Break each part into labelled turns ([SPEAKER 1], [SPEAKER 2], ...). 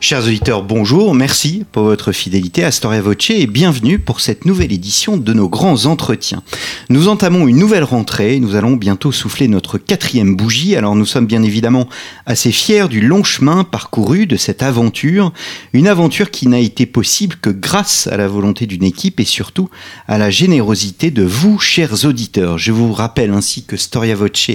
[SPEAKER 1] Chers auditeurs, bonjour, merci pour votre fidélité à Storia Voce et bienvenue pour cette nouvelle édition de nos grands entretiens. Nous entamons une nouvelle rentrée, nous allons bientôt souffler notre quatrième bougie, alors nous sommes bien évidemment assez fiers du long chemin parcouru de cette aventure, une aventure qui n'a été possible que grâce à la volonté d'une équipe et surtout à la générosité de vous, chers auditeurs. Je vous rappelle ainsi que Storia Voce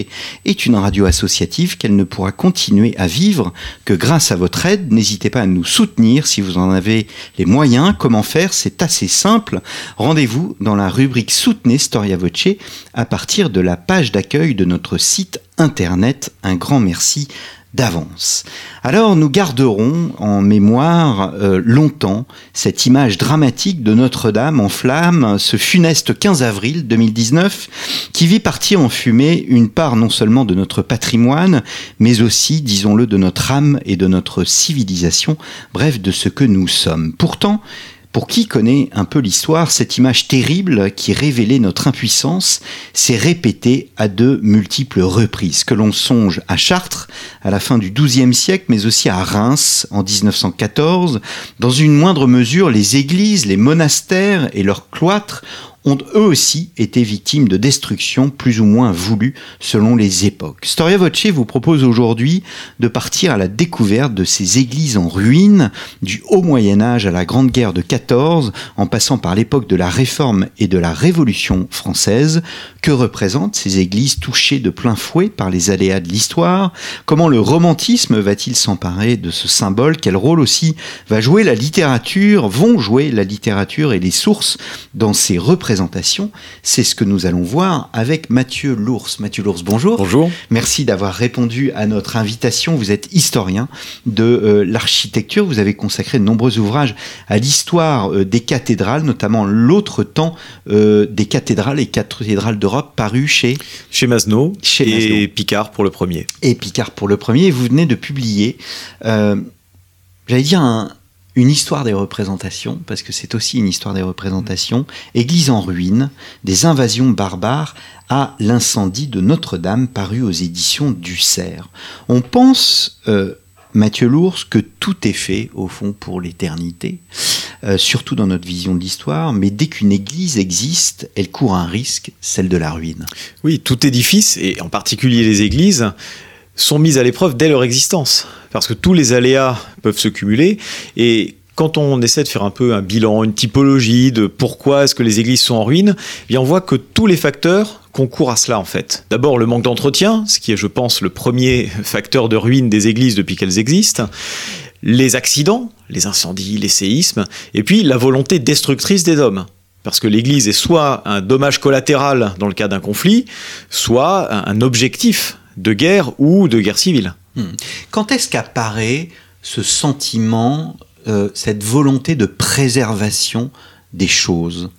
[SPEAKER 1] est une radio associative qu'elle ne pourra continuer à vivre que grâce à votre aide. N'hésitez à nous soutenir si vous en avez les moyens. Comment faire? C'est assez simple. Rendez-vous dans la rubrique Soutenez Storia Voce à partir de la page d'accueil de notre site internet. Un grand merci d'avance. Alors nous garderons en mémoire euh, longtemps cette image dramatique de Notre-Dame en flammes, ce funeste 15 avril 2019, qui vit partir en fumée une part non seulement de notre patrimoine, mais aussi, disons-le, de notre âme et de notre civilisation, bref, de ce que nous sommes. Pourtant, pour qui connaît un peu l'histoire, cette image terrible qui révélait notre impuissance s'est répétée à de multiples reprises. Que l'on songe à Chartres à la fin du XIIe siècle, mais aussi à Reims en 1914. Dans une moindre mesure, les églises, les monastères et leurs cloîtres ont eux aussi été victimes de destruction plus ou moins voulues selon les époques. Storia Voce vous propose aujourd'hui de partir à la découverte de ces églises en ruine, du haut Moyen Âge à la Grande Guerre de 14, en passant par l'époque de la Réforme et de la Révolution française. Que représentent ces églises touchées de plein fouet par les aléas de l'histoire? Comment le romantisme va-t-il s'emparer de ce symbole? Quel rôle aussi va jouer la littérature, vont jouer la littérature et les sources dans ces représentations? C'est ce que nous allons voir avec Mathieu Lours. Mathieu Lours, bonjour.
[SPEAKER 2] Bonjour.
[SPEAKER 1] Merci d'avoir répondu à notre invitation. Vous êtes historien de euh, l'architecture. Vous avez consacré de nombreux ouvrages à l'histoire euh, des cathédrales, notamment l'autre temps euh, des cathédrales et cathédrales d'Europe paru chez
[SPEAKER 2] chez Masneau et Picard pour le premier.
[SPEAKER 1] Et Picard pour le premier. vous venez de publier, j'allais dire un, une histoire des représentations, parce que c'est aussi une histoire des représentations, Église en ruine, des invasions barbares à l'incendie de Notre-Dame paru aux éditions du Cerf. On pense, euh, Mathieu Lours, que tout est fait, au fond, pour l'éternité, euh, surtout dans notre vision de l'histoire, mais dès qu'une église existe, elle court un risque, celle de la ruine.
[SPEAKER 2] Oui, tout édifice, et en particulier les églises, sont mises à l'épreuve dès leur existence, parce que tous les aléas peuvent se cumuler, et quand on essaie de faire un peu un bilan, une typologie de pourquoi est-ce que les églises sont en ruine, eh bien on voit que tous les facteurs concourent à cela en fait. D'abord le manque d'entretien, ce qui est je pense le premier facteur de ruine des églises depuis qu'elles existent, les accidents, les incendies, les séismes, et puis la volonté destructrice des hommes. Parce que l'Église est soit un dommage collatéral dans le cas d'un conflit, soit un objectif de guerre ou de guerre civile. Hmm.
[SPEAKER 1] Quand est-ce qu'apparaît ce sentiment, euh, cette volonté de préservation des choses?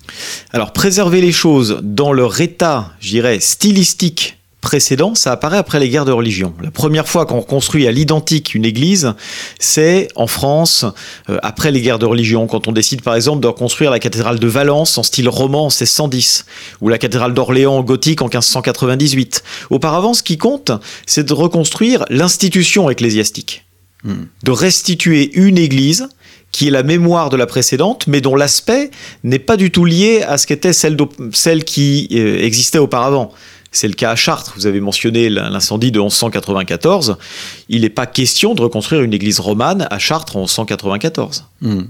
[SPEAKER 2] Alors préserver les choses dans leur état, je dirais, stylistique précédent, ça apparaît après les guerres de religion. La première fois qu'on reconstruit à l'identique une église, c'est en France, euh, après les guerres de religion, quand on décide par exemple de reconstruire la cathédrale de Valence en style roman en 1610, ou la cathédrale d'Orléans gothique en 1598. Auparavant, ce qui compte, c'est de reconstruire l'institution ecclésiastique, hmm. de restituer une église qui est la mémoire de la précédente, mais dont l'aspect n'est pas du tout lié à ce qu'était celle, celle qui euh, existait auparavant. C'est le cas à Chartres. Vous avez mentionné l'incendie de 1194. Il n'est pas question de reconstruire une église romane à Chartres en 1194. Mmh,
[SPEAKER 1] mmh.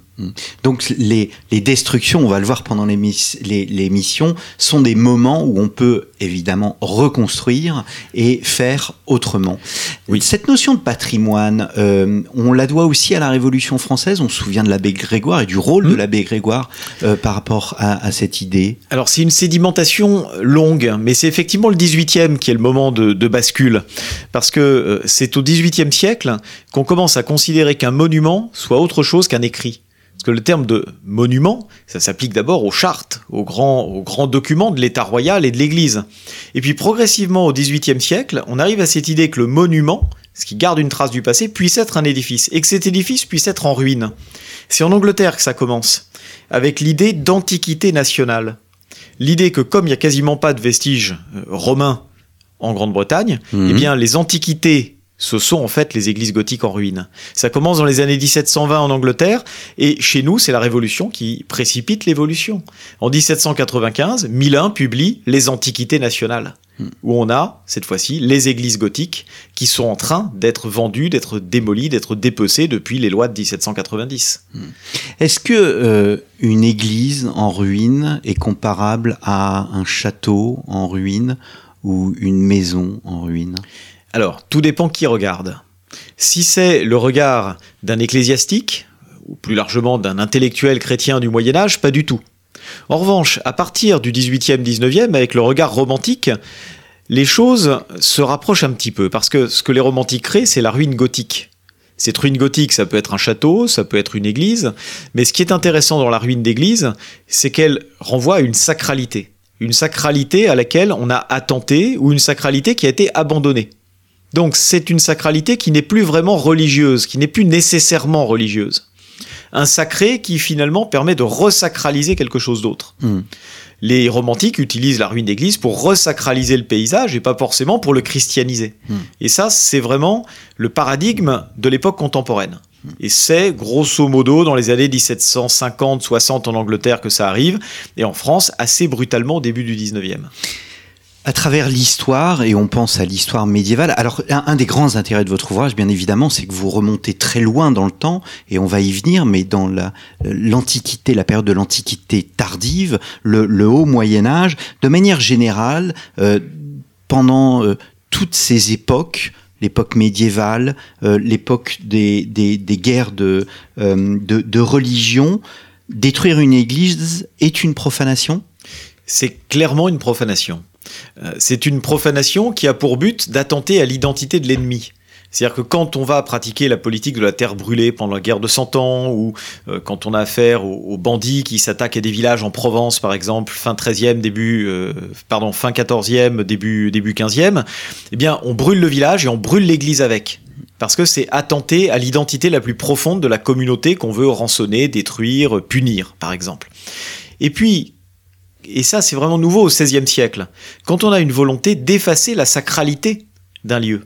[SPEAKER 1] Donc les, destructions, on va le voir pendant l'émission, sont des moments où on peut évidemment reconstruire et faire autrement. Oui. Cette notion de patrimoine, euh, on la doit aussi à la Révolution française. On se souvient de l'abbé Grégoire et du rôle de mmh. l'abbé Grégoire euh, par rapport à, cette idée.
[SPEAKER 2] Alors c'est une sédimentation longue, mais c'est effectivement le 18e qui est le moment de, de bascule, parce que euh, c'est au 18e siècle qu'on commence à considérer qu'un monument soit autre chose qu'un écrit. Que le terme de monument, ça s'applique d'abord aux chartes, aux grands, aux grands documents de l'État royal et de l'Église. Et puis progressivement au XVIIIe siècle, on arrive à cette idée que le monument, ce qui garde une trace du passé, puisse être un édifice, et que cet édifice puisse être en ruine. C'est en Angleterre que ça commence, avec l'idée d'antiquité nationale. L'idée que comme il n'y a quasiment pas de vestiges euh, romains en Grande-Bretagne,
[SPEAKER 1] Mhm.
[SPEAKER 2] eh bien les antiquités, ce sont en fait les églises gothiques en ruine. Ça commence dans les années 1720 en Angleterre, et chez nous, c'est la Révolution qui précipite l'évolution. En 1795, Milan publie Les Antiquités nationales, où on a, cette fois-ci, les églises gothiques qui sont en train d'être vendues, d'être démolies, d'être dépecées depuis les lois de 1790.
[SPEAKER 1] Est-ce que euh, une église en ruine est comparable à un château en ruine ou une maison en ruine?
[SPEAKER 2] Alors, tout dépend qui regarde. Si c'est le regard d'un ecclésiastique, ou plus largement d'un intellectuel chrétien du Moyen Âge, pas du tout. En revanche, à partir du 18e, 19e, avec le regard romantique, les choses se rapprochent un petit peu, parce que ce que les romantiques créent, c'est la ruine gothique. Cette ruine gothique, ça peut être un château, ça peut être une église, mais ce qui est intéressant dans la ruine d'église, c'est qu'elle renvoie à une sacralité. Une sacralité à laquelle on a attenté, ou une sacralité qui a été abandonnée. Donc c'est une sacralité qui n'est plus vraiment religieuse, qui n'est plus nécessairement religieuse. Un sacré qui finalement permet de resacraliser quelque chose d'autre.
[SPEAKER 1] Hmm.
[SPEAKER 2] Les romantiques utilisent la ruine d'église pour resacraliser le paysage et pas forcément pour le christianiser.
[SPEAKER 1] Hmm.
[SPEAKER 2] Et ça, c'est vraiment le paradigme de l'époque contemporaine. Et c'est grosso modo dans les années 1750-60 en Angleterre que ça arrive, et en France assez brutalement au début du 19e.
[SPEAKER 1] À travers l'histoire, et on pense à l'histoire médiévale, alors un, des grands intérêts de votre ouvrage, bien évidemment, c'est que vous remontez très loin dans le temps, et on va y venir, mais dans la- l'Antiquité, la période de l'Antiquité tardive, le, le haut Moyen Âge, de manière générale, euh, pendant euh, toutes ces époques, l'époque médiévale, euh, l'époque des, des, des guerres de, euh, de, de religion, détruire une église est une profanation?
[SPEAKER 2] C'est clairement une profanation. Euh, c'est une profanation qui a pour but d'attenter à l'identité de l'ennemi. C'est-à-dire que quand on va pratiquer la politique de la terre brûlée pendant la guerre de Cent Ans, ou euh, quand on a affaire aux, bandits qui s'attaquent à des villages en Provence, par exemple, fin 13e, début, euh, pardon, fin 14e, début, début 15e, eh bien, on brûle le village et on brûle l'église avec. Parce que c'est attenter à l'identité la plus profonde de la communauté qu'on veut rançonner, détruire, punir, par exemple. Et puis, et ça c'est vraiment nouveau au XVIe siècle, quand on a une volonté d'effacer la sacralité d'un lieu.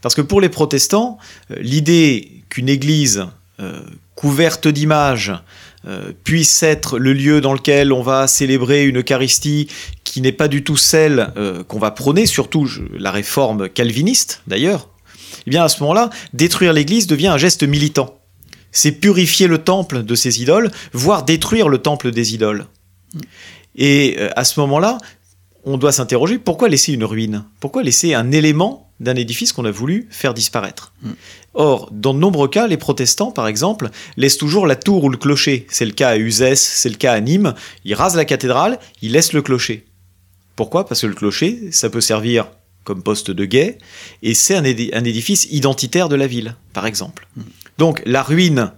[SPEAKER 2] Parce que pour les protestants, euh, l'idée qu'une église euh, couverte d'images euh, puisse être le lieu dans lequel on va célébrer une Eucharistie qui n'est pas du tout celle qu'on va prôner, surtout la réforme calviniste d'ailleurs, eh bien à ce moment-là, détruire l'église devient un geste militant. C'est purifier le temple de ses idoles, voire détruire le temple des idoles. Et euh, à ce moment-là, on doit s'interroger pourquoi laisser une ruine? Pourquoi laisser un élément d'un édifice qu'on a voulu faire disparaître? Or, dans de nombreux cas, les protestants, par exemple, laissent toujours la tour ou le clocher. C'est le cas à Uzès, c'est le cas à Nîmes. Ils rasent la cathédrale, ils laissent le clocher. Pourquoi? Parce que le clocher, ça peut servir comme poste de guet, et c'est un, édi- un édifice identitaire de la ville, par exemple. Donc la ruine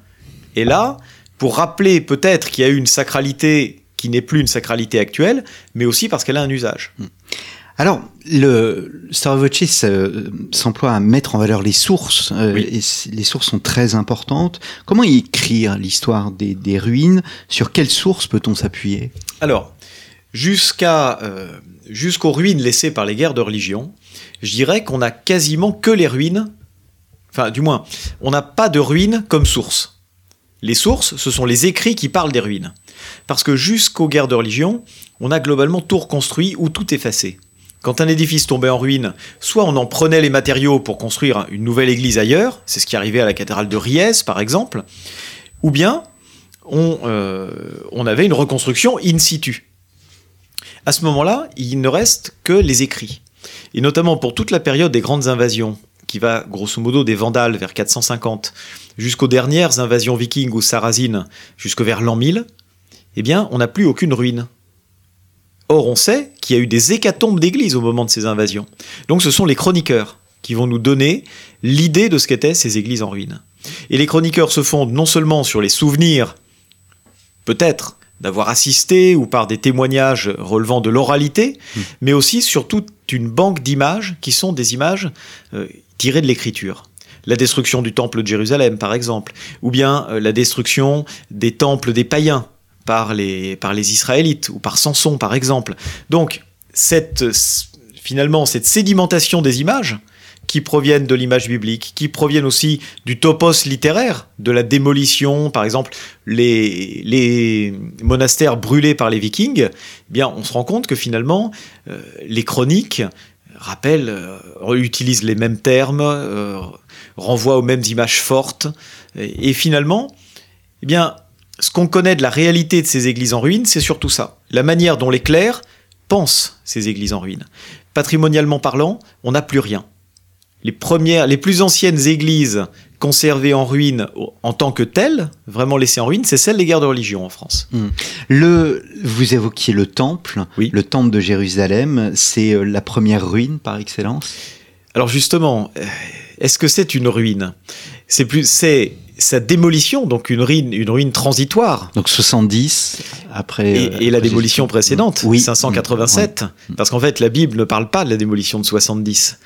[SPEAKER 2] est là pour rappeler peut-être qu'il y a eu une sacralité qui n'est plus une sacralité actuelle, mais aussi parce qu'elle a un usage.
[SPEAKER 1] Alors, le Star se- s'emploie à mettre en valeur les sources, euh,
[SPEAKER 2] Oui.
[SPEAKER 1] et les sources sont très importantes. Comment écrire l'histoire des, des ruines? Sur quelles sources peut-on s'appuyer?
[SPEAKER 2] Alors, jusqu'à euh, jusqu'aux ruines laissées par les guerres de religion, je dirais qu'on a quasiment que les ruines, enfin du moins, on n'a pas de ruines comme source. Les sources, ce sont les écrits qui parlent des ruines. Parce que jusqu'aux guerres de religion, on a globalement tout reconstruit ou tout effacé. Quand un édifice tombait en ruine, soit on en prenait les matériaux pour construire une nouvelle église ailleurs, c'est ce qui arrivait à la cathédrale de Riez par exemple, ou bien on, euh, avait une reconstruction in situ. À ce moment-là, il ne reste que les écrits. Et notamment pour toute la période des grandes invasions, qui va grosso modo des Vandales vers 450 jusqu'aux dernières invasions vikings ou sarrasines jusqu'au vers l'an 1000, eh bien, on n'a plus aucune ruine. Or, on sait qu'il y a eu des hécatombes d'églises au moment de ces invasions. Donc, ce sont les chroniqueurs qui vont nous donner l'idée de ce qu'étaient ces églises en ruine. Et les chroniqueurs se fondent non seulement sur les souvenirs peut-être d'avoir assisté ou par des témoignages relevant de l'oralité, mmh. mais aussi sur toute une banque d'images qui sont des images euh, tirées de l'écriture. La destruction du temple de Jérusalem, par exemple, ou bien euh, la destruction des temples des païens par les, par les Israélites, ou par Samson, par exemple. Donc, cette, finalement, cette sédimentation des images, qui proviennent de l'image biblique, qui proviennent aussi du topos littéraire, de la démolition, par exemple, les, les monastères brûlés par les vikings, eh bien, on se rend compte que finalement, euh, les chroniques rappellent, euh, utilisent les mêmes termes, euh, renvoient aux mêmes images fortes, et, et finalement, eh bien, ce qu'on connaît de la réalité de ces églises en ruine, c'est surtout ça. La manière dont les clercs pensent ces églises en ruine. Patrimonialement parlant, on n'a plus rien les premières, les plus anciennes églises conservées en ruine en tant que telles, vraiment laissées en ruine, c'est celles des guerres de religion en France.
[SPEAKER 1] Hmm. Le, vous évoquiez le temple,
[SPEAKER 2] oui.
[SPEAKER 1] le temple de Jérusalem, c'est euh, la première ruine par excellence?
[SPEAKER 2] Alors justement, euh, est-ce que c'est une ruine? C'est plus, c'est sa démolition, donc une ruine, une ruine transitoire.
[SPEAKER 1] Donc 70 après.
[SPEAKER 2] Et, et la démolition précédente,
[SPEAKER 1] oui.
[SPEAKER 2] 587,
[SPEAKER 1] oui.
[SPEAKER 2] parce qu'en fait la Bible ne parle pas de la démolition de 70.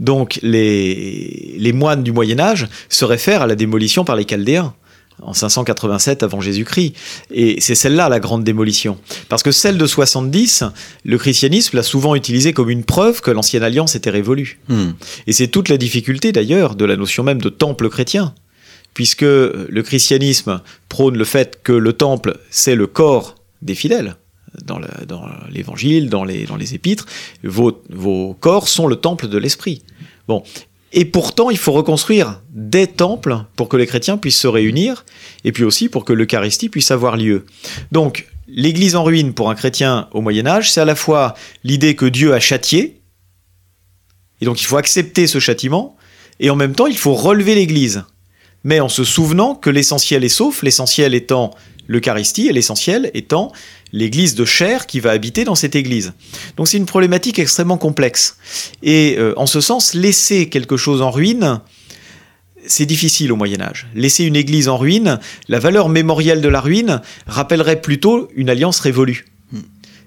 [SPEAKER 2] Donc les, les moines du Moyen Âge se réfèrent à la démolition par les Chaldéens en 587 avant Jésus-Christ. Et c'est celle-là la grande démolition. Parce que celle de 70, le christianisme l'a souvent utilisée comme une preuve que l'ancienne alliance était révolue.
[SPEAKER 1] Hmm.
[SPEAKER 2] Et c'est toute la difficulté d'ailleurs de la notion même de temple chrétien puisque le christianisme prône le fait que le temple, c'est le corps des fidèles. Dans l'évangile, dans, les, épîtres, vos, vos corps sont le temple de l'esprit. Bon. Et pourtant, il faut reconstruire des temples pour que les chrétiens puissent se réunir, et puis aussi pour que l'Eucharistie puisse avoir lieu. Donc, l'église en ruine pour un chrétien au Moyen Âge, c'est à la fois l'idée que Dieu a châtié, et donc il faut accepter ce châtiment, et en même temps, il faut relever l'église mais en se souvenant que l'essentiel est sauf, l'essentiel étant l'Eucharistie et l'essentiel étant l'église de chair qui va habiter dans cette église. Donc c'est une problématique extrêmement complexe. Et euh, en ce sens, laisser quelque chose en ruine, c'est difficile au Moyen Âge. Laisser une église en ruine, la valeur mémorielle de la ruine rappellerait plutôt une alliance révolue.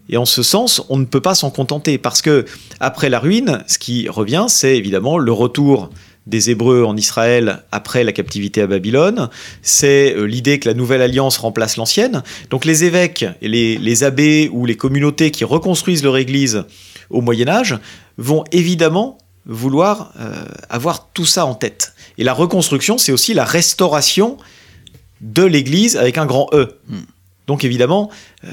[SPEAKER 2] Et en ce sens, on ne peut pas s'en contenter parce que après la ruine, ce qui revient, c'est évidemment le retour des Hébreux en Israël après la captivité à Babylone, c'est l'idée que la nouvelle alliance remplace l'ancienne. Donc les évêques, et les, les, abbés ou les communautés qui reconstruisent leur église au Moyen Âge vont évidemment vouloir euh, avoir tout ça en tête. Et la reconstruction, c'est aussi la restauration de l'église avec un grand E. Donc évidemment, euh,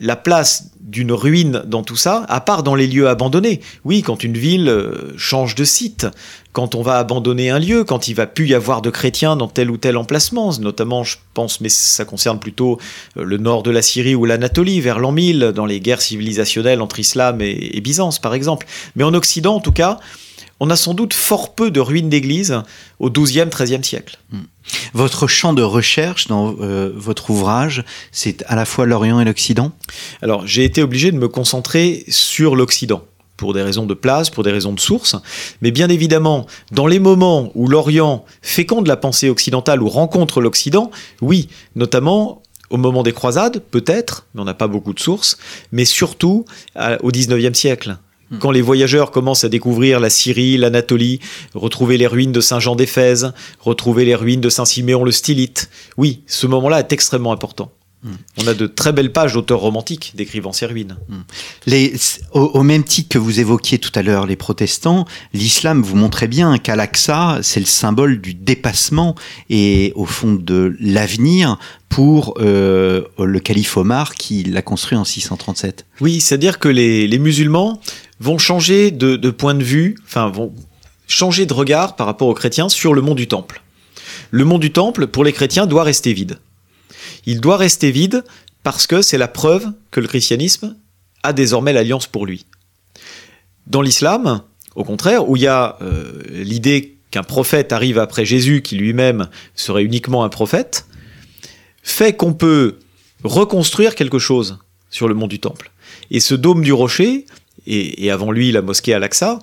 [SPEAKER 2] la place d'une ruine dans tout ça, à part dans les lieux abandonnés. Oui, quand une ville euh, change de site, quand on va abandonner un lieu, quand il va plus y avoir de chrétiens dans tel ou tel emplacement, notamment, je pense, mais ça concerne plutôt euh, le nord de la Syrie ou l'Anatolie, vers l'an 1000, dans les guerres civilisationnelles entre Islam et, et Byzance, par exemple. Mais en Occident, en tout cas, on a sans doute fort peu de ruines d'églises au XIIe, XIIIe siècle.
[SPEAKER 1] Votre champ de recherche dans euh, votre ouvrage, c'est à la fois l'Orient et l'Occident?
[SPEAKER 2] Alors, j'ai été obligé de me concentrer sur l'Occident pour des raisons de place, pour des raisons de source. Mais bien évidemment, dans les moments où l'Orient féconde la pensée occidentale ou rencontre l'Occident, oui, notamment au moment des croisades, peut-être, mais on n'a pas beaucoup de sources, mais surtout au XIXe siècle, quand les voyageurs commencent à découvrir la Syrie, l'Anatolie, retrouver les ruines de Saint-Jean d'Éphèse, retrouver les ruines de Saint-Siméon le Stylite, oui, ce moment-là est extrêmement important. On a de très belles pages d'auteurs romantiques décrivant ces ruines.
[SPEAKER 1] Mm. Les, au, au, même titre que vous évoquiez tout à l'heure les protestants, l'islam vous montrait bien qu'Al-Aqsa, c'est le symbole du dépassement et au fond de l'avenir pour euh, le calife Omar qui l'a construit en 637.
[SPEAKER 2] Oui, c'est-à-dire que les, les, musulmans vont changer de, de point de vue, enfin vont changer de regard par rapport aux chrétiens sur le mont du Temple. Le mont du Temple, pour les chrétiens, doit rester vide il doit rester vide parce que c'est la preuve que le christianisme a désormais l'alliance pour lui. Dans l'islam, au contraire, où il y a euh, l'idée qu'un prophète arrive après Jésus, qui lui-même serait uniquement un prophète, fait qu'on peut reconstruire quelque chose sur le mont du Temple. Et ce dôme du rocher, et, avant lui la mosquée Al-Aqsa,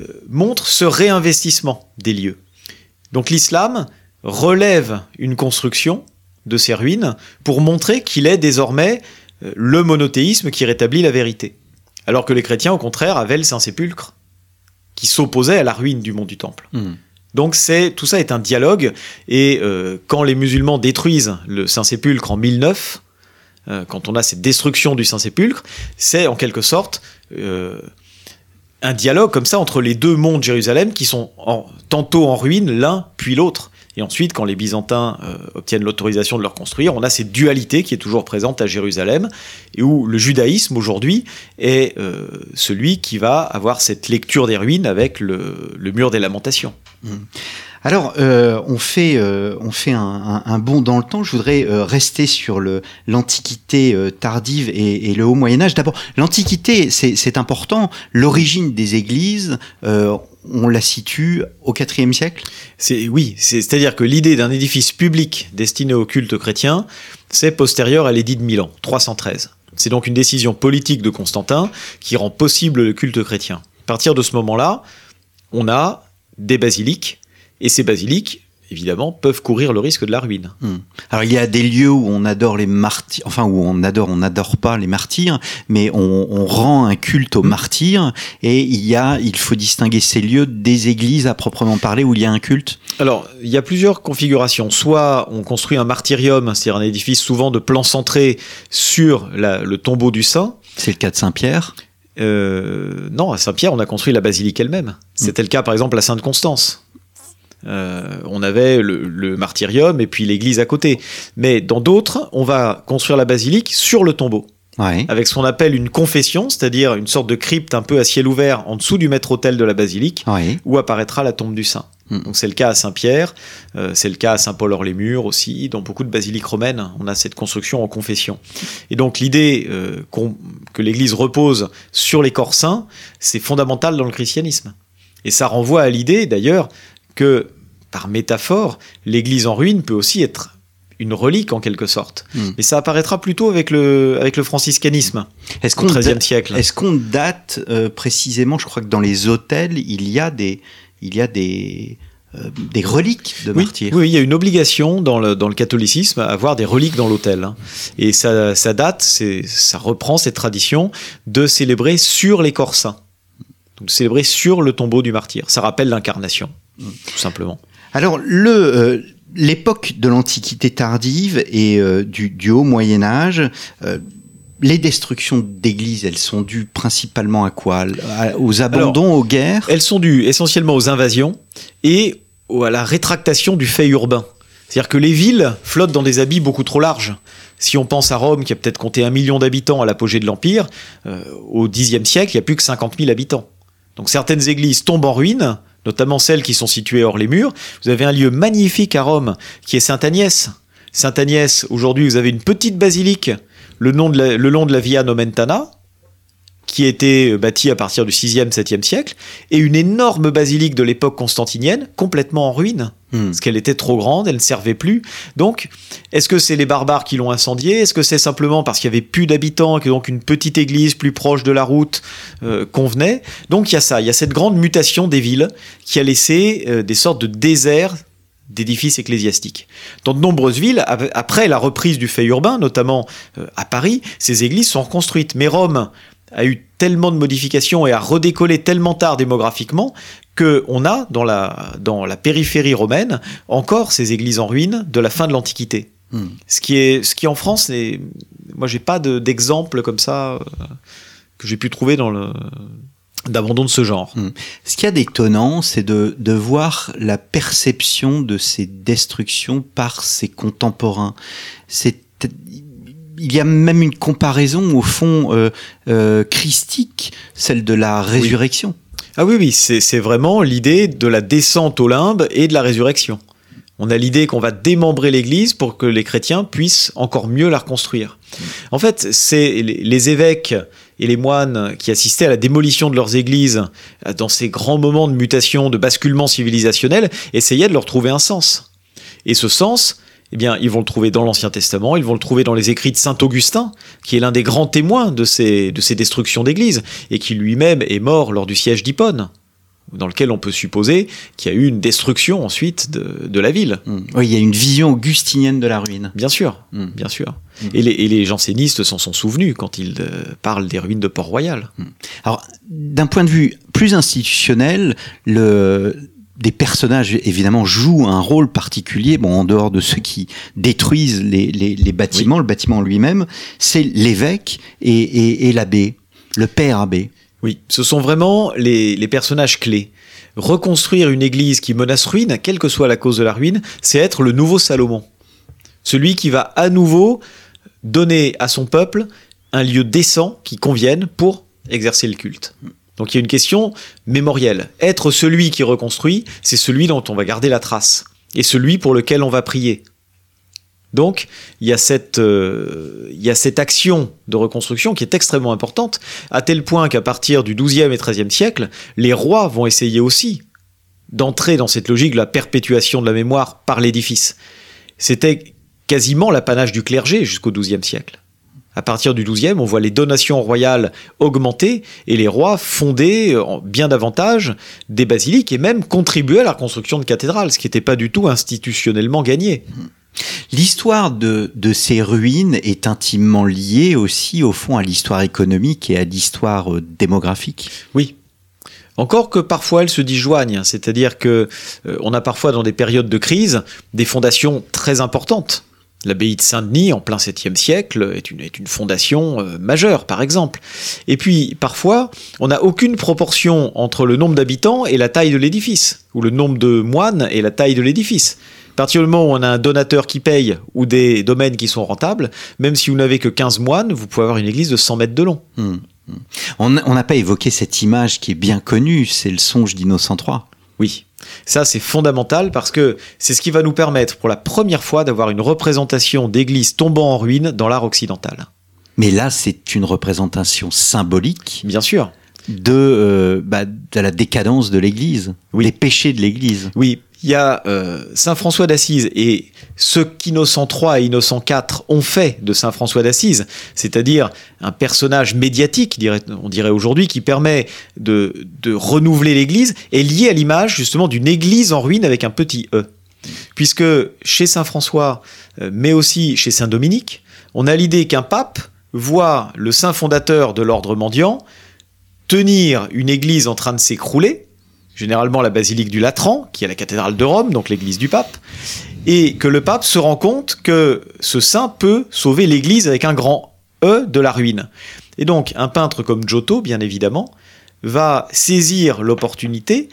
[SPEAKER 2] euh, montre ce réinvestissement des lieux. Donc l'islam relève une construction de ces ruines pour montrer qu'il est désormais euh, le monothéisme qui rétablit la vérité. Alors que les chrétiens, au contraire, avaient le Saint-Sépulcre, qui s'opposait à la ruine du mont du Temple.
[SPEAKER 1] Hmm.
[SPEAKER 2] Donc c'est tout ça est un dialogue, et euh, quand les musulmans détruisent le Saint-Sépulcre en 1009, euh, quand on a cette destruction du Saint-Sépulcre, c'est en quelque sorte euh, un dialogue comme ça entre les deux monts de Jérusalem qui sont en- tantôt en ruine l'un puis l'autre. Et ensuite, quand les Byzantins euh, obtiennent l'autorisation de le reconstruire, on a cette dualité qui est toujours présente à Jérusalem, et où le judaïsme aujourd'hui est euh, celui qui va avoir cette lecture des ruines avec le, mur des lamentations.
[SPEAKER 1] Alors, euh, on fait, un, bond dans le temps. Je voudrais rester sur l'Antiquité tardive et, le Haut Moyen Âge. D'abord, l'Antiquité, c'est important. L'origine des églises, on la situe au IVe siècle?
[SPEAKER 2] C'est oui, c'est- c'est-à-dire que l'idée d'un édifice public destiné au culte chrétien, c'est postérieur à l'édit de Milan, 313. C'est donc une décision politique de Constantin qui rend possible le culte chrétien. À partir de ce moment-là, on a des basiliques, et ces basiliques, évidemment, peuvent courir le risque de la ruine.
[SPEAKER 1] Hmm. Alors, il y a des lieux où on adore les martyrs, enfin où on adore, on n'adore pas les martyrs, mais on, on rend un culte aux martyrs. Et il y a, il faut distinguer ces lieux des églises à proprement parler où il y a un culte.
[SPEAKER 2] Alors, il y a plusieurs configurations. Soit on construit un martyrium, c'est-à-dire un édifice souvent de plan centré sur la- le tombeau du saint,
[SPEAKER 1] C'est le cas de Saint-Pierre?
[SPEAKER 2] Euh, non, à Saint-Pierre, on a construit la basilique elle-même. C'était le cas, par exemple, à Sainte-Constance. Euh, on avait le, le martyrium et puis l'église à côté. Mais dans d'autres, on va construire la basilique sur le tombeau,
[SPEAKER 1] Ouais.
[SPEAKER 2] avec ce qu'on appelle une confession, c'est-à-dire une sorte de crypte un peu à ciel ouvert en dessous du maître-autel de la basilique,
[SPEAKER 1] Ouais.
[SPEAKER 2] où apparaîtra la tombe du saint.
[SPEAKER 1] Mm.
[SPEAKER 2] Donc c'est le cas à Saint-Pierre, euh, c'est le cas à Saint-Paul-hors-les-Murs aussi, dans beaucoup de basiliques romaines, on a cette construction en confession. Et donc l'idée euh, que l'Église repose sur les corps saints, c'est fondamental dans le christianisme. Et ça renvoie à l'idée d'ailleurs que, par métaphore, l'Église en ruine peut aussi être une relique en quelque sorte.
[SPEAKER 1] Mm.
[SPEAKER 2] Mais ça apparaîtra plutôt avec le, avec le franciscanisme
[SPEAKER 1] Est-ce qu'on
[SPEAKER 2] siècle.
[SPEAKER 1] est-ce qu'on date euh, précisément Je crois que dans les hôtels, il y a des, il y a des, euh, des reliques de
[SPEAKER 2] Oui,
[SPEAKER 1] martyrs?
[SPEAKER 2] oui, il y a une obligation dans le, dans le catholicisme à avoir des reliques dans l'autel. hein. Et ça, ça date, ça reprend cette tradition de célébrer sur les corps saints. Donc de célébrer sur le tombeau du martyr. Ça rappelle l'incarnation, tout simplement.
[SPEAKER 1] Alors le euh, l'époque de l'Antiquité tardive et euh, du, du Haut Moyen Âge. euh, les destructions d'églises, elles sont dues principalement à quoi? Aux abandons, aux guerres?
[SPEAKER 2] Elles sont dues essentiellement aux invasions et à la rétractation du fait urbain. C'est-à-dire que les villes flottent dans des habits beaucoup trop larges. Si on pense à Rome, qui a peut-être compté un million d'habitants à l'apogée de l'Empire, au Xe siècle, il n'y a plus que 50 000 habitants. Donc certaines églises tombent en ruine, notamment celles qui sont situées hors les murs. Vous avez un lieu magnifique à Rome, qui est Sainte-Agnès. Sainte-Agnès, aujourd'hui, vous avez une petite basilique le, long de la Via Nomentana, qui a été bâtie à partir du 6e, 7e siècle, et une énorme basilique de l'époque constantinienne, complètement en ruine,
[SPEAKER 1] Hmm.
[SPEAKER 2] parce qu'elle était trop grande, elle ne servait plus. Donc, est-ce que c'est les barbares qui l'ont incendiée? Est-ce que c'est simplement parce qu'il y avait plus d'habitants, que donc une petite église plus proche de la route euh, convenait? Donc, il y a ça, il y a cette grande mutation des villes qui a laissé euh, des sortes de déserts d'édifices ecclésiastiques. Dans de nombreuses villes, ap- après la reprise du fait urbain, notamment euh, à Paris, ces églises sont reconstruites. Mais Rome a eu tellement de modifications et a redécollé tellement tard démographiquement que on a dans la, dans la périphérie romaine encore ces églises en ruine de la fin de l'Antiquité.
[SPEAKER 1] Hmm.
[SPEAKER 2] Ce qui est, ce qui en France, n'est- moi j'ai pas de- d'exemple comme ça euh, que j'ai pu trouver dans le d'abandon de ce genre.
[SPEAKER 1] Ce qu'il y a d'étonnant, c'est de, de voir la perception de ces destructions par ses contemporains. C'est il y a même une comparaison au fond euh, euh, christique, celle de la résurrection.
[SPEAKER 2] Ah oui, oui, c'est vraiment l'idée de la descente au limbe et de la résurrection. On a l'idée qu'on va démembrer l'Église pour que les chrétiens puissent encore mieux la reconstruire. En fait, c'est les, les évêques et les moines qui assistaient à la démolition de leurs églises euh, dans ces grands moments de mutation, de basculement civilisationnel, essayaient de leur trouver un sens. Et ce sens, eh bien, ils vont le trouver dans l'Ancien Testament, ils vont le trouver dans les écrits de Saint Augustin, qui est l'un des grands témoins de ces, de ces destructions d'églises, et qui lui-même est mort lors du siège d'Hippone. dans lequel on peut supposer qu'il y a eu une destruction ensuite de, de la ville.
[SPEAKER 1] Mm. Oui, il y a une vision augustinienne de la ruine.
[SPEAKER 2] Bien sûr,
[SPEAKER 1] Mm.
[SPEAKER 2] bien sûr.
[SPEAKER 1] Mm.
[SPEAKER 2] Et, les, et les jansénistes s'en sont souvenus quand ils euh, parlent des ruines de Port-Royal.
[SPEAKER 1] Alors, d'un point de vue plus institutionnel, le, des personnages, évidemment, jouent un rôle particulier, bon, en dehors de ceux qui détruisent les, les- les bâtiments, le bâtiment lui-même, c'est l'évêque et, et- et l'abbé, le père abbé.
[SPEAKER 2] Oui, ce sont vraiment les, les personnages clés. Reconstruire une église qui menace ruine, quelle que soit la cause de la ruine, c'est être le nouveau Salomon. Celui qui va à nouveau donner à son peuple un lieu décent qui convienne pour exercer le culte. Donc il y a une question mémorielle. Être celui qui reconstruit, c'est celui dont on va garder la trace, et celui pour lequel on va prier. Donc, il y, a cette, euh, action de reconstruction qui est extrêmement importante, à tel point qu'à partir du XIIe et XIIIe siècle, les rois vont essayer aussi d'entrer dans cette logique de la perpétuation de la mémoire par l'édifice. C'était quasiment l'apanage du clergé jusqu'au XIIe siècle. À partir du XIIe, on voit les donations royales augmenter et les rois fonder euh, bien davantage des basiliques et même contribuer à la construction de cathédrales, ce qui n'était pas du tout institutionnellement gagné.
[SPEAKER 1] L'histoire de, de ces ruines est intimement liée aussi, au fond, à l'histoire économique et à l'histoire euh, démographique.
[SPEAKER 2] Oui. Encore que parfois elles se disjoignent, c'est-à-dire que euh, on a parfois dans des périodes de crise des fondations très importantes. L'abbaye de Saint-Denis, en plein 7e siècle, est une, est une fondation euh, majeure, par exemple. Et puis, parfois, on n'a aucune proportion entre le nombre d'habitants et la taille de l'édifice, ou le nombre de moines et la taille de l'édifice. À où on a un donateur qui paye ou des domaines qui sont rentables, même si vous n'avez que 15 moines, vous pouvez avoir une église de 100 mètres de long.
[SPEAKER 1] Hmm, hmm. On n'a pas évoqué cette image qui est bien connue, c'est le songe d'Innocent III.
[SPEAKER 2] Oui, ça c'est fondamental parce que c'est ce qui va nous permettre pour la première fois d'avoir une représentation d'église tombant en ruine dans l'art occidental.
[SPEAKER 1] Mais là, c'est une représentation symbolique
[SPEAKER 2] Bien sûr.
[SPEAKER 1] de, euh, bah, de la décadence de l'Église,
[SPEAKER 2] Oui.
[SPEAKER 1] des péchés de l'Église.
[SPEAKER 2] Oui, il y a euh, Saint François d'Assise et ce qu'Innocent III et Innocent IV ont fait de Saint François d'Assise, c'est-à-dire un personnage médiatique, on dirait aujourd'hui, qui permet de, de renouveler l'Église, est lié à l'image justement d'une Église en ruine avec un petit e. Puisque chez Saint François, euh, mais aussi chez Saint Dominique, on a l'idée qu'un pape voit le saint fondateur de l'ordre mendiant tenir une église en train de s'écrouler, généralement la basilique du Latran, qui est la cathédrale de Rome, donc l'église du pape, et que le pape se rend compte que ce saint peut sauver l'église avec un grand E de la ruine. Et donc un peintre comme Giotto, bien évidemment, va saisir l'opportunité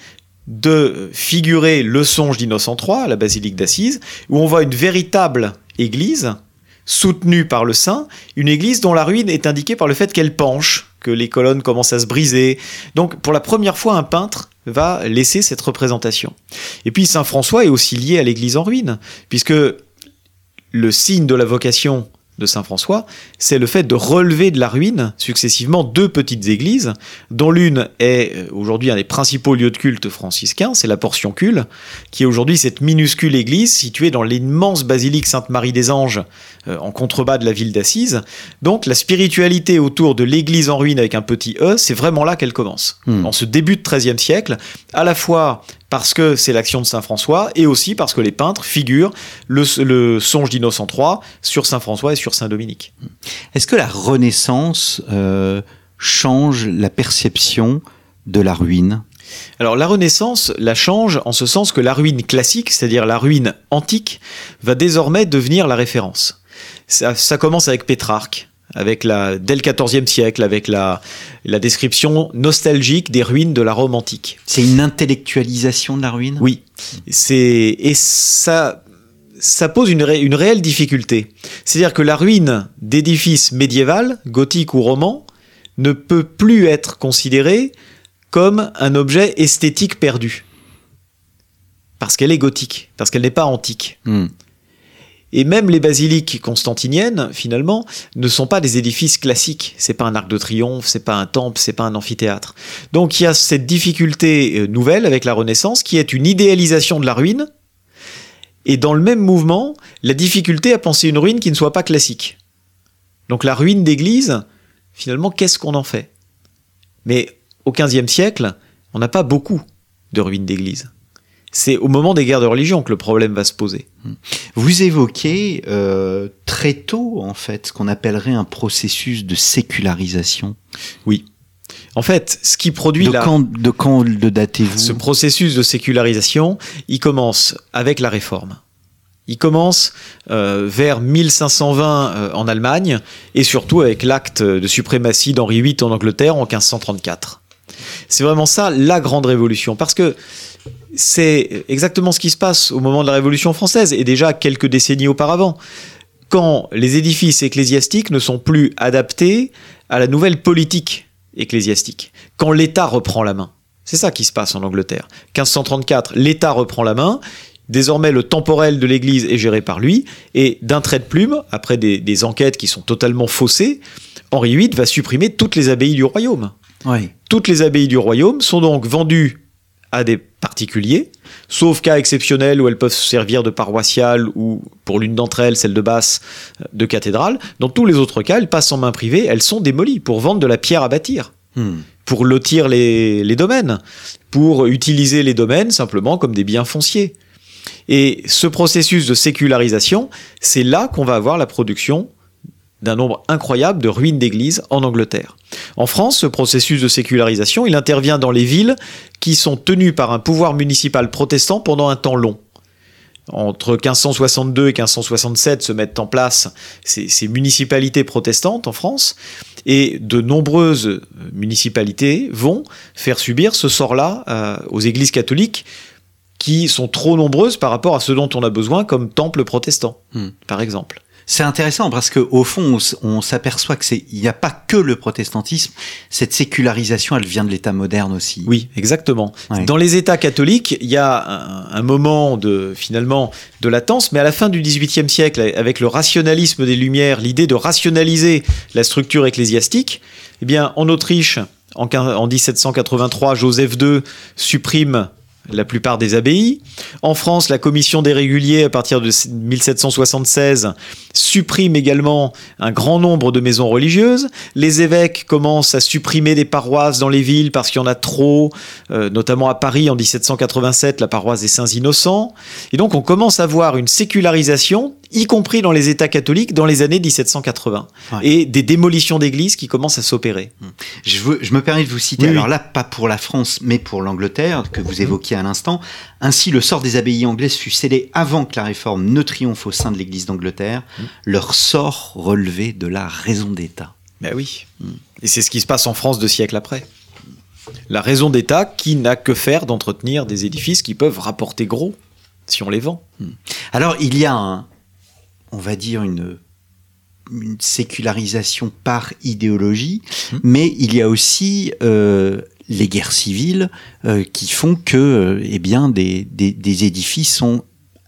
[SPEAKER 2] de figurer le songe d'Innocent III la basilique d'Assise, où on voit une véritable église soutenue par le saint, une église dont la ruine est indiquée par le fait qu'elle penche, que les colonnes commencent à se briser. Donc pour la première fois, un peintre va laisser cette représentation. Et puis Saint François est aussi lié à l'église en ruine, puisque le signe de la vocation de Saint François, c'est le fait de relever de la ruine successivement deux petites églises, dont l'une est euh, aujourd'hui un des principaux lieux de culte franciscains, c'est la Portioncule, qui est aujourd'hui cette minuscule église située dans l'immense basilique Sainte-Marie des Anges euh, en contrebas de la ville d'Assise. Donc la spiritualité autour de l'église en ruine avec un petit E, c'est vraiment là qu'elle commence.
[SPEAKER 1] Hmm.
[SPEAKER 2] En ce début de XIIIe siècle, à la fois parce que c'est l'action de Saint François et aussi parce que les peintres figurent le, le songe d'Innocent III sur Saint François et sur Saint Dominique.
[SPEAKER 1] Est-ce que la Renaissance euh, change la perception de la ruine?
[SPEAKER 2] Alors la Renaissance la change en ce sens que la ruine classique, c'est-à-dire la ruine antique, va désormais devenir la référence. Ça, ça commence avec Pétrarque, avec la, dès le XIVe siècle, avec la, la description nostalgique des ruines de la Rome antique.
[SPEAKER 1] C'est une intellectualisation de la ruine?
[SPEAKER 2] Oui, et ça ça pose une, ré- une réelle difficulté. C'est-à-dire que la ruine d'édifices médiévals, gothiques ou romans, ne peut plus être considérée comme un objet esthétique perdu. Parce qu'elle est gothique, parce qu'elle n'est pas antique.
[SPEAKER 1] Hmm.
[SPEAKER 2] Et même les basiliques constantiniennes, finalement, ne sont pas des édifices classiques. C'est pas un arc de triomphe, c'est pas un temple, c'est pas un amphithéâtre. Donc il y a cette difficulté euh, nouvelle avec la Renaissance qui est une idéalisation de la ruine. Et dans le même mouvement, la difficulté à penser une ruine qui ne soit pas classique. Donc la ruine d'église, finalement, qu'est-ce qu'on en fait? Mais au XVe siècle, on n'a pas beaucoup de ruines d'églises. C'est au moment des guerres de religion que le problème va se poser.
[SPEAKER 1] Vous évoquez euh, très tôt, en fait, ce qu'on appellerait un processus de sécularisation.
[SPEAKER 2] Oui. En fait, ce qui produit
[SPEAKER 1] de
[SPEAKER 2] la...
[SPEAKER 1] Quand, de quand le datez-vous
[SPEAKER 2] Ce processus de sécularisation, il commence avec la réforme. Il commence euh, vers 1520 euh, en Allemagne et surtout avec l'acte de suprématie d'Henri VIII en Angleterre en 1534. C'est vraiment ça la grande révolution parce que c'est exactement ce qui se passe au moment de la Révolution française et déjà quelques décennies auparavant, quand les édifices ecclésiastiques ne sont plus adaptés à la nouvelle politique ecclésiastique, quand l'État reprend la main. C'est ça qui se passe en Angleterre. 1534, l'État reprend la main. Désormais, le temporel de l'Église est géré par lui, et d'un trait de plume, après des, des, enquêtes qui sont totalement faussées, Henri VIII va supprimer toutes les abbayes du royaume.
[SPEAKER 1] Oui.
[SPEAKER 2] Toutes les abbayes du royaume sont donc vendues à des particuliers, sauf cas exceptionnels où elles peuvent se servir de paroissiales ou, pour l'une d'entre elles, celle de Basse, de cathédrale. Dans tous les autres cas, elles passent en main privée, elles sont démolies pour vendre de la pierre à bâtir.
[SPEAKER 1] Hmm.
[SPEAKER 2] Pour lotir les, les domaines, pour utiliser les domaines simplement comme des biens fonciers. Et ce processus de sécularisation, c'est là qu'on va avoir la production d'un nombre incroyable de ruines d'églises en Angleterre. En France, ce processus de sécularisation, il intervient dans les villes qui sont tenues par un pouvoir municipal protestant pendant un temps long. Entre 1562 et 1567 se mettent en place ces, ces municipalités protestantes en France, et de nombreuses municipalités vont faire subir ce sort-là euh, aux églises catholiques qui sont trop nombreuses par rapport à ce dont on a besoin comme temples protestants,
[SPEAKER 1] Hmm.
[SPEAKER 2] par exemple.
[SPEAKER 1] C'est intéressant parce que au fond, on, s'aperçoit que c'est il n'y a pas que le protestantisme. Cette sécularisation, elle vient de l'État moderne aussi.
[SPEAKER 2] Oui, exactement.
[SPEAKER 1] Ouais.
[SPEAKER 2] Dans les États catholiques, il y a un, un moment de finalement de latence, mais à la fin du XVIIIe siècle, avec le rationalisme des Lumières, l'idée de rationaliser la structure ecclésiastique, eh bien, en Autriche, en, en 1783, Joseph II supprime la plupart des abbayes. En France, la commission des réguliers, à partir de 1776, supprime également un grand nombre de maisons religieuses. Les évêques commencent à supprimer des paroisses dans les villes parce qu'il y en a trop, euh, notamment à Paris en 1787, la paroisse des Saints Innocents. Et donc on commence à voir une sécularisation, y compris dans les États catholiques, dans les années 1780.
[SPEAKER 1] Ouais.
[SPEAKER 2] Et des démolitions d'églises qui commencent à s'opérer.
[SPEAKER 1] Je, veux- je me permets de vous citer,
[SPEAKER 2] Oui,
[SPEAKER 1] alors là, pas pour la France, mais pour l'Angleterre, que vous évoquiez à l'instant. Ainsi, le sort des abbayes anglaises fut scellé avant que la réforme ne triomphe au sein de l'Église d'Angleterre. Leur sort relevait de la raison d'État.
[SPEAKER 2] Ben oui. Et c'est ce qui se passe en France deux siècles après. La raison d'État qui n'a que faire d'entretenir des édifices qui peuvent rapporter gros si on les vend.
[SPEAKER 1] Alors, il y a un, on va dire une, une sécularisation par idéologie,
[SPEAKER 2] Hmm.
[SPEAKER 1] mais il y a aussi euh, les guerres civiles euh, qui font que, euh, eh bien, des, des, des édifices sont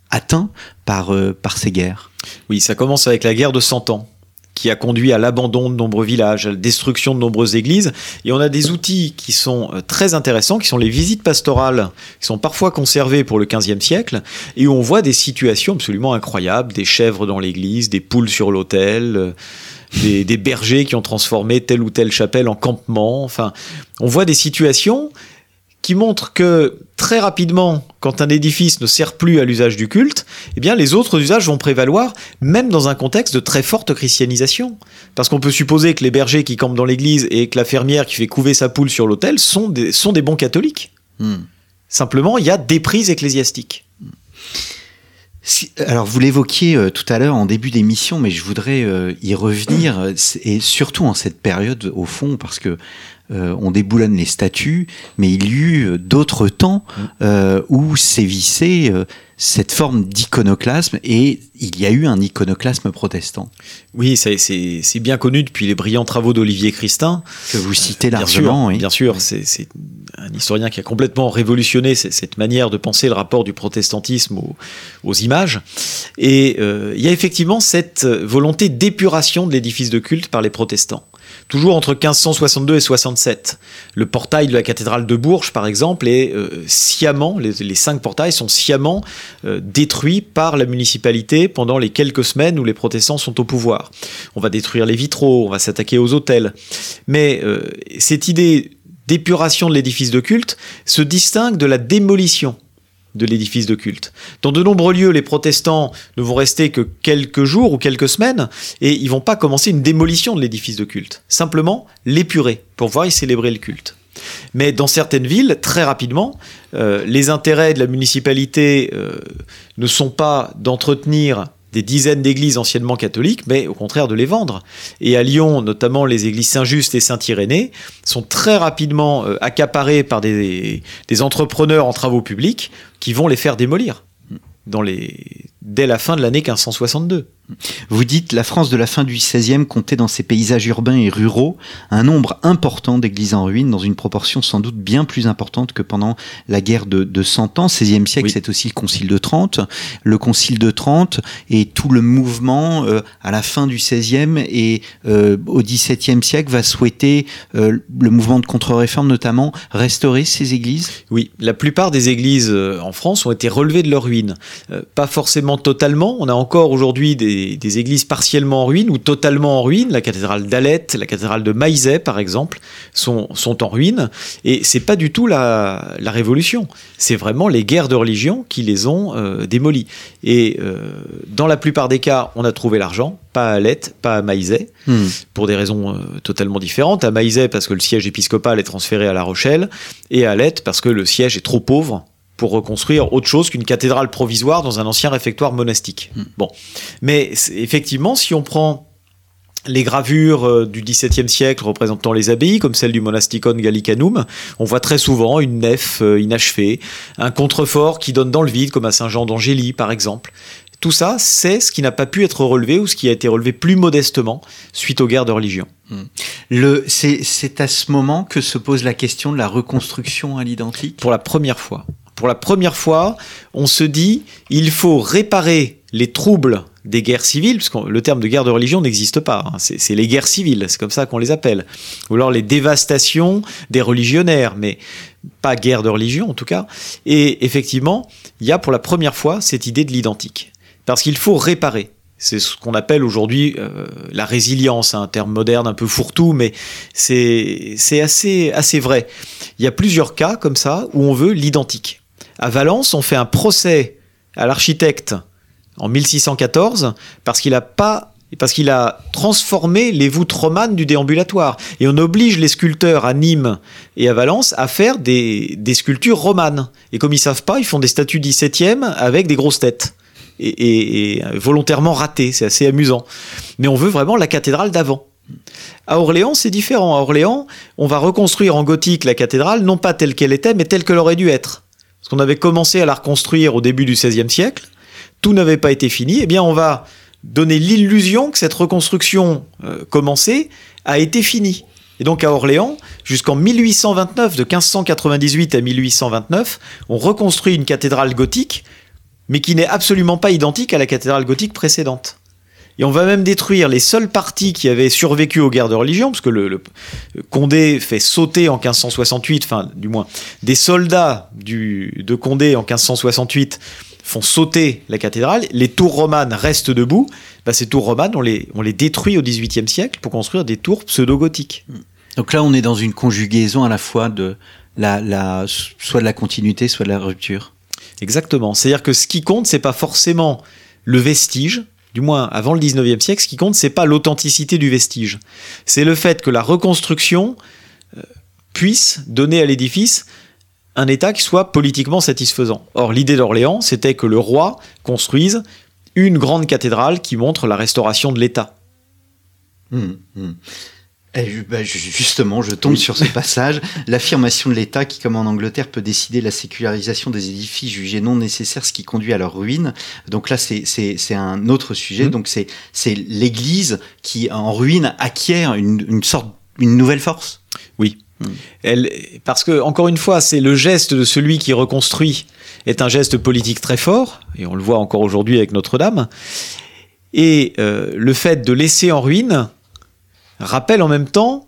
[SPEAKER 1] atteints par, euh, par ces guerres.
[SPEAKER 2] Oui, ça commence avec la guerre de Cent Ans qui a conduit à l'abandon de nombreux villages, à la destruction de nombreuses églises. Et on a des outils qui sont euh, très intéressants, qui sont les visites pastorales, qui sont parfois conservées pour le XVe siècle, et où on voit des situations absolument incroyables, des chèvres dans l'église, des poules sur l'autel, euh, des, des bergers qui ont transformé telle ou telle chapelle en campement. Enfin, on voit des situations qui montrent que très rapidement, quand un édifice ne sert plus à l'usage du culte, eh bien les autres usages vont prévaloir, même dans un contexte de très forte christianisation. Parce qu'on peut supposer que les bergers qui campent dans l'église et que la fermière qui fait couver sa poule sur l'autel sont des, sont des bons catholiques.
[SPEAKER 1] Hmm.
[SPEAKER 2] Simplement, il y a des prises ecclésiastiques.
[SPEAKER 1] Si- alors, vous l'évoquiez euh, tout à l'heure en début d'émission, mais je voudrais euh, y revenir, euh, et surtout en cette période, au fond, parce que euh, on déboulonne les statuts, mais il y eut euh, d'autres temps euh, où sévissait euh, cette forme d'iconoclasme, et il y a eu un iconoclasme protestant,
[SPEAKER 2] Oui, c'est- bien connu depuis les brillants travaux d'Olivier Christin.
[SPEAKER 1] que vous citez
[SPEAKER 2] Bien
[SPEAKER 1] largement.
[SPEAKER 2] sûr,
[SPEAKER 1] oui.
[SPEAKER 2] bien sûr, c'est c'est un historien qui a complètement révolutionné cette manière de penser le rapport du protestantisme aux, aux images. Et il y a effectivement cette volonté d'épuration de l'édifice de culte par les protestants. Toujours entre 1562 et 67. Le portail de la cathédrale de Bourges, par exemple, est euh, sciemment, les, cinq portails sont sciemment euh, détruits par la municipalité pendant les quelques semaines où les protestants sont au pouvoir. On va détruire les vitraux, on va s'attaquer aux hôtels. Mais euh, cette idée d'épuration de l'édifice de culte se distingue de la démolition de l'édifice de culte. Dans de nombreux lieux, les protestants ne vont rester que quelques jours ou quelques semaines et ils vont pas commencer une démolition de l'édifice de culte. Simplement l'épurer pour pouvoir y célébrer le culte. Mais dans certaines villes, très rapidement, euh, les intérêts de la municipalité euh, ne sont pas d'entretenir des dizaines d'églises anciennement catholiques, mais au contraire de les vendre. Et à Lyon, notamment les églises Saint-Just et Saint-Irénée, sont très rapidement euh, accaparées par des, entrepreneurs en travaux publics qui vont les faire démolir dans les, dès la fin de l'année 1562.
[SPEAKER 1] Vous dites la France de la fin du XVIe comptait dans ses paysages urbains et ruraux un nombre important d'églises en ruine dans une proportion sans doute bien plus importante que pendant la guerre de, de 100 ans. 16e siècle,
[SPEAKER 2] Oui.
[SPEAKER 1] c'est aussi le concile de Trente. Le concile de Trente et tout le mouvement euh, à la fin du XVIe et euh, au XVIIe siècle va souhaiter, euh, le mouvement de contre-réforme notamment, restaurer ces églises?
[SPEAKER 2] Oui, la plupart des églises en France ont été relevées de leurs ruines. Pas forcément totalement. On a encore aujourd'hui des, des églises partiellement en ruine ou totalement en ruine. La cathédrale d'Alette, la cathédrale de Maizet, par exemple, sont, sont en ruine. Et c'est pas du tout la, la révolution. C'est vraiment les guerres de religion qui les ont euh, démolies. Et euh, dans la plupart des cas, on a trouvé l'argent. Pas à Alette, pas à Maizet
[SPEAKER 1] Hmm.
[SPEAKER 2] pour des raisons euh, totalement différentes. À Maizet, parce que le siège épiscopal est transféré à La Rochelle, et à Alette, parce que le siège est trop pauvre pour reconstruire autre chose qu'une cathédrale provisoire dans un ancien réfectoire monastique. Bon. Mais effectivement, si on prend les gravures euh, du XVIIe siècle représentant les abbayes, comme celle du Monasticon Gallicanum, on voit très souvent une nef euh, inachevée, un contrefort qui donne dans le vide, comme à Saint-Jean d'Angély, par exemple. Tout ça, c'est ce qui n'a pas pu être relevé ou ce qui a été relevé plus modestement suite aux guerres de religion.
[SPEAKER 1] Le, c'est, c'est à ce moment que se pose la question de la reconstruction à l'identique?
[SPEAKER 2] pour la première fois. Pour la première fois, on se dit il faut réparer les troubles des guerres civiles, parce que le terme de guerre de religion n'existe pas, hein. c'est les guerres civiles, c'est comme ça qu'on les appelle, ou alors les dévastations des religionnaires, mais pas guerre de religion en tout cas. Et effectivement, il y a pour la première fois cette idée de l'identique, parce qu'il faut réparer. C'est ce qu'on appelle aujourd'hui euh, la résilience, un terme moderne un peu fourre-tout, mais c'est assez vrai. Il y a plusieurs cas comme ça où on veut l'identique. À Valence, on fait un procès à l'architecte en 1614 parce qu'il a pas parce qu'il a transformé les voûtes romanes du déambulatoire. Et on oblige les sculpteurs à Nîmes et à Valence à faire des, sculptures romanes. Et comme ils savent pas, ils font des statues 17e avec des grosses têtes. Et- et volontairement ratées, c'est assez amusant. Mais on veut vraiment la cathédrale d'avant. À Orléans, c'est différent. À Orléans, on va reconstruire en gothique la cathédrale, non pas telle qu'elle était, mais telle qu'elle aurait dû être. Parce qu'on avait commencé à la reconstruire au début du XVIe siècle, tout n'avait pas été fini, eh bien on va donner l'illusion que cette reconstruction euh, commencée a été finie. Et donc à Orléans, jusqu'en 1829, de 1598 à 1829, on reconstruit une cathédrale gothique, mais qui n'est absolument pas identique à la cathédrale gothique précédente. Et on va même détruire les seules parties qui avaient survécu aux guerres de religion, parce que le, le- Condé fait sauter en 1568, enfin du moins des soldats du, de Condé en 1568 font sauter la cathédrale, les tours romanes restent debout, bah, ces tours romanes on les, on les détruit au XVIIIe siècle pour construire des tours pseudo-gothiques.
[SPEAKER 1] Donc là, on est dans une conjugaison à la fois de la, la, soit de la continuité, soit de la rupture.
[SPEAKER 2] Exactement. C'est-à-dire que ce qui compte, c'est pas forcément le vestige, du moins avant le 19e siècle, ce qui compte, c'est pas l'authenticité du vestige. C'est le fait que la reconstruction euh, puisse donner à l'édifice un état qui soit politiquement satisfaisant. Or, l'idée d'Orléans, c'était que le roi construise une grande cathédrale qui montre la restauration de l'État.
[SPEAKER 1] Hum, hum. Et ju- bah, ju- justement, je tombe sur ce passage, l'affirmation de l'État qui, comme en Angleterre, peut décider la sécularisation des édifices jugés non nécessaires, ce qui conduit à leur ruine. Donc là, c'est- un autre sujet.
[SPEAKER 2] Mhm.
[SPEAKER 1] Donc c'est l'Église qui, en ruine, acquiert une, une sorte, une nouvelle force.
[SPEAKER 2] Elle, parce que, encore une fois, c'est le geste de celui qui reconstruit est un geste politique très fort, et on le voit encore aujourd'hui avec Notre-Dame. Et euh, le fait de laisser en ruine rappelle en même temps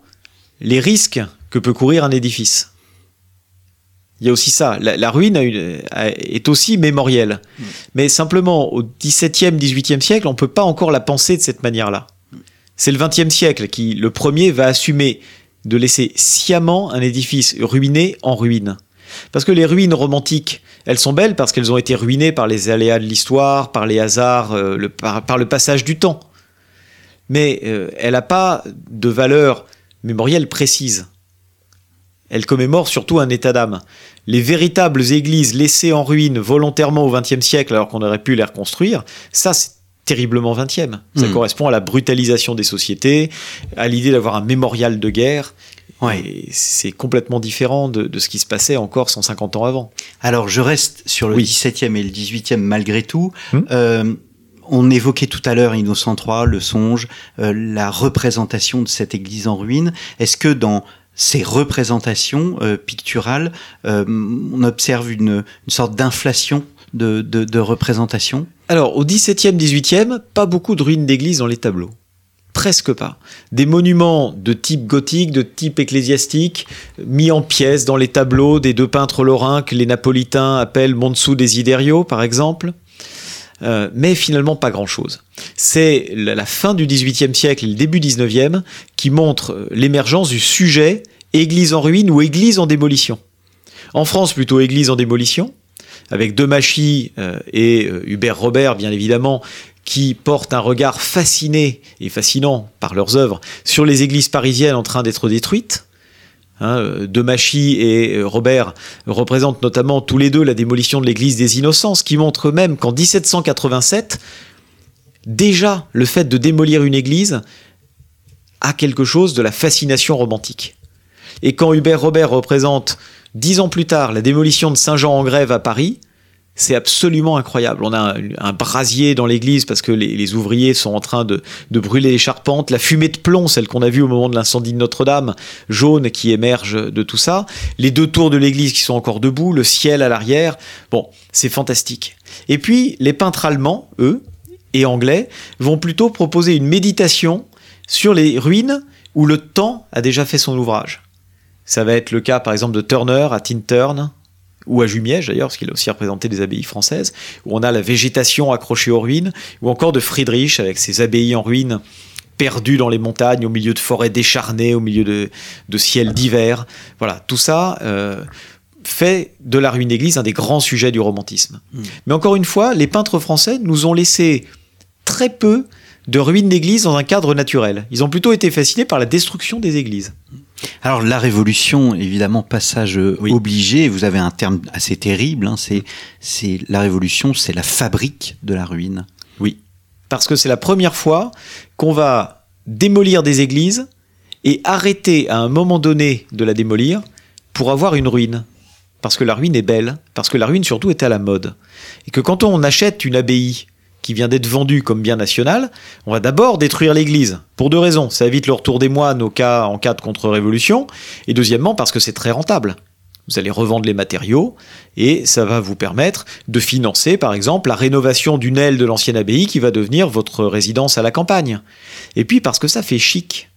[SPEAKER 2] les risques que peut courir un édifice. Il y a aussi ça. La, la ruine a une- a- est aussi mémorielle. Mais simplement, au XVIIe, XVIIIe siècle, on ne peut pas encore la penser de cette manière-là. C'est le XXe siècle qui, le premier, va assumer de laisser sciemment un édifice ruiné en ruine. Parce que les ruines romantiques, elles sont belles parce qu'elles ont été ruinées par les aléas de l'histoire, par les hasards, euh, le, par, le passage du temps. Mais euh, elle n'a pas de valeur mémorielle précise. Elle commémore surtout un état d'âme. Les véritables églises laissées en ruine volontairement au XXe siècle alors qu'on aurait pu les reconstruire, ça c'est terriblement 20e. Ça hmm. correspond à la brutalisation des sociétés, à l'idée d'avoir un mémorial de guerre. Ouais. C'est complètement différent de, ce qui se passait encore 150 ans avant.
[SPEAKER 1] Alors je reste sur le 17e et le 18e malgré tout. Hmm. Euh, on évoquait tout à l'heure Innocent III, le songe, euh, la représentation de cette église en ruine. Est-ce que dans ces représentations euh, picturales, on observe une, sorte d'inflation de, représentation?
[SPEAKER 2] Alors, au 17e, 18e, pas beaucoup de ruines d'églises dans les tableaux presque pas. Des monuments de type gothique, de type ecclésiastique, mis en pièces dans les tableaux des deux peintres lorrains que les napolitains appellent Montsou Desiderio, par exemple. Euh, mais finalement pas grand-chose. C'est la fin du XVIIIe siècle et le début XIXe qui montre euh, l'émergence du sujet église en ruine ou église en démolition. En France, plutôt église en démolition, avec Demachy euh, et Hubert Robert, bien évidemment, qui portent un regard fasciné et fascinant par leurs œuvres sur les églises parisiennes en train d'être détruites. Hein, Demachy et euh, Robert représentent notamment tous les deux la démolition de l'église des Innocents, ce qui montre même qu'en 1787, déjà le fait de démolir une église a quelque chose de la fascination romantique. Et quand Hubert Robert représente dix ans plus tard la démolition de Saint-Jean-en-Grève à Paris, c'est absolument incroyable. On a un, brasier dans l'église parce que les, ouvriers sont en train de, brûler les charpentes. La fumée de plomb, celle qu'on a vue au moment de l'incendie de Notre-Dame, jaune qui émerge de tout ça. Les deux tours de l'église qui sont encore debout, le ciel à l'arrière. Bon, c'est fantastique. Et puis, les peintres allemands, eux, et anglais, vont plutôt proposer une méditation sur les ruines où le temps a déjà fait son ouvrage. Ça va être le cas, par exemple, de Turner à Tintern, ou à Jumièges d'ailleurs, parce qu'il a aussi représenté des abbayes françaises, où on a la végétation accrochée aux ruines, ou encore de Friedrich avec ses abbayes en ruines perdues dans les montagnes, au milieu de forêts décharnées, au milieu de, de ciels d'hiver. Voilà, tout ça euh, fait de la ruine d'église un des grands sujets du romantisme. Hmm. Mais encore une fois, les peintres français nous ont laissé très peu de ruines d'églises dans un cadre naturel. Ils ont plutôt été fascinés par la destruction des églises.
[SPEAKER 1] Alors la révolution, évidemment, passage euh, obligé. Vous avez un terme assez terrible. Hein, c'est, c'est la révolution, c'est la fabrique de la ruine.
[SPEAKER 2] Oui, parce que c'est la première fois qu'on va démolir des églises et arrêter à un moment donné de la démolir pour avoir une ruine. Parce que la ruine est belle, parce que la ruine surtout est à la mode. Et que quand on achète une abbaye vient d'être vendu comme bien national, on va d'abord détruire l'Église. Pour deux raisons. Ça évite le retour des moines au cas, en cas de contre-révolution. Et deuxièmement, parce que c'est très rentable. Vous allez revendre les matériaux et ça va vous permettre de financer, par exemple, la rénovation d'une aile de l'ancienne abbaye qui va devenir votre résidence à la campagne. Et puis parce que ça fait chic.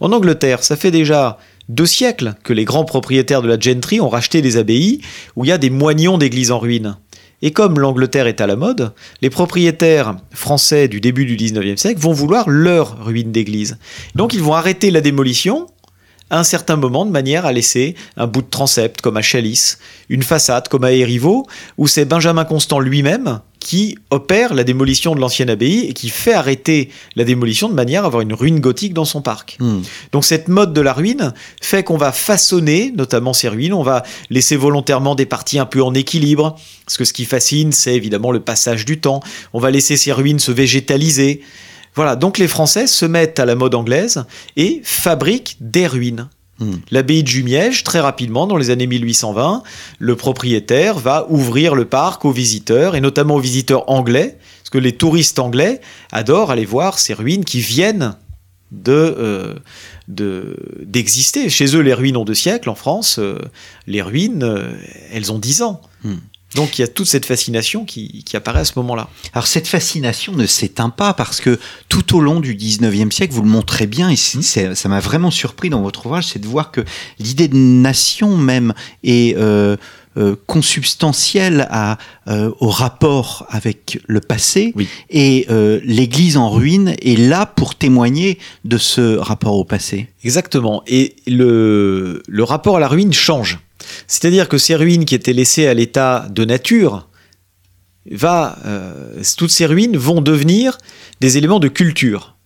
[SPEAKER 2] En Angleterre, ça fait déjà deux siècles que les grands propriétaires de la gentry ont racheté des abbayes où il y a des moignons d'églises en ruine. Et comme l'Angleterre est à la mode, les propriétaires français du début du 19e siècle vont vouloir leur ruine d'église. Donc ils vont arrêter la démolition à un certain moment de manière à laisser un bout de transept comme à Chalice, une façade comme à Erivo, où c'est Benjamin Constant lui-même qui opère la démolition de l'ancienne abbaye et qui fait arrêter la démolition de manière à avoir une ruine gothique dans son parc. Hmm. Donc cette mode de la ruine fait qu'on va façonner notamment ces ruines, on va laisser volontairement des parties un peu en équilibre, parce que ce qui fascine, c'est évidemment le passage du temps. On va laisser ces ruines se végétaliser. Voilà, donc les Français se mettent à la mode anglaise et fabriquent des ruines. Hmm. L'abbaye de Jumièges, très rapidement, dans les années 1820, le propriétaire va ouvrir le parc aux visiteurs, et notamment aux visiteurs anglais, parce que les touristes anglais adorent aller voir ces ruines qui viennent de euh, d'exister. Chez eux, les ruines ont deux siècles. En France, euh, les ruines, euh, elles ont dix ans. Hmm. Donc il y a toute cette fascination qui, apparaît à ce moment-là.
[SPEAKER 1] Alors cette fascination ne s'éteint pas parce que tout au long du 19e siècle, vous le montrez bien, et ça m'a vraiment surpris dans votre ouvrage, c'est de voir que l'idée de nation même est... Euh, euh, consubstantielle à, euh, au rapport avec le passé.
[SPEAKER 2] Oui.
[SPEAKER 1] Et euh, l'Église en ruine est là pour témoigner de ce rapport au passé.
[SPEAKER 2] Exactement. Et le, le rapport à la ruine change. C'est-à-dire que ces ruines qui étaient laissées à l'état de nature, euh, toutes ces ruines vont devenir des éléments de culture.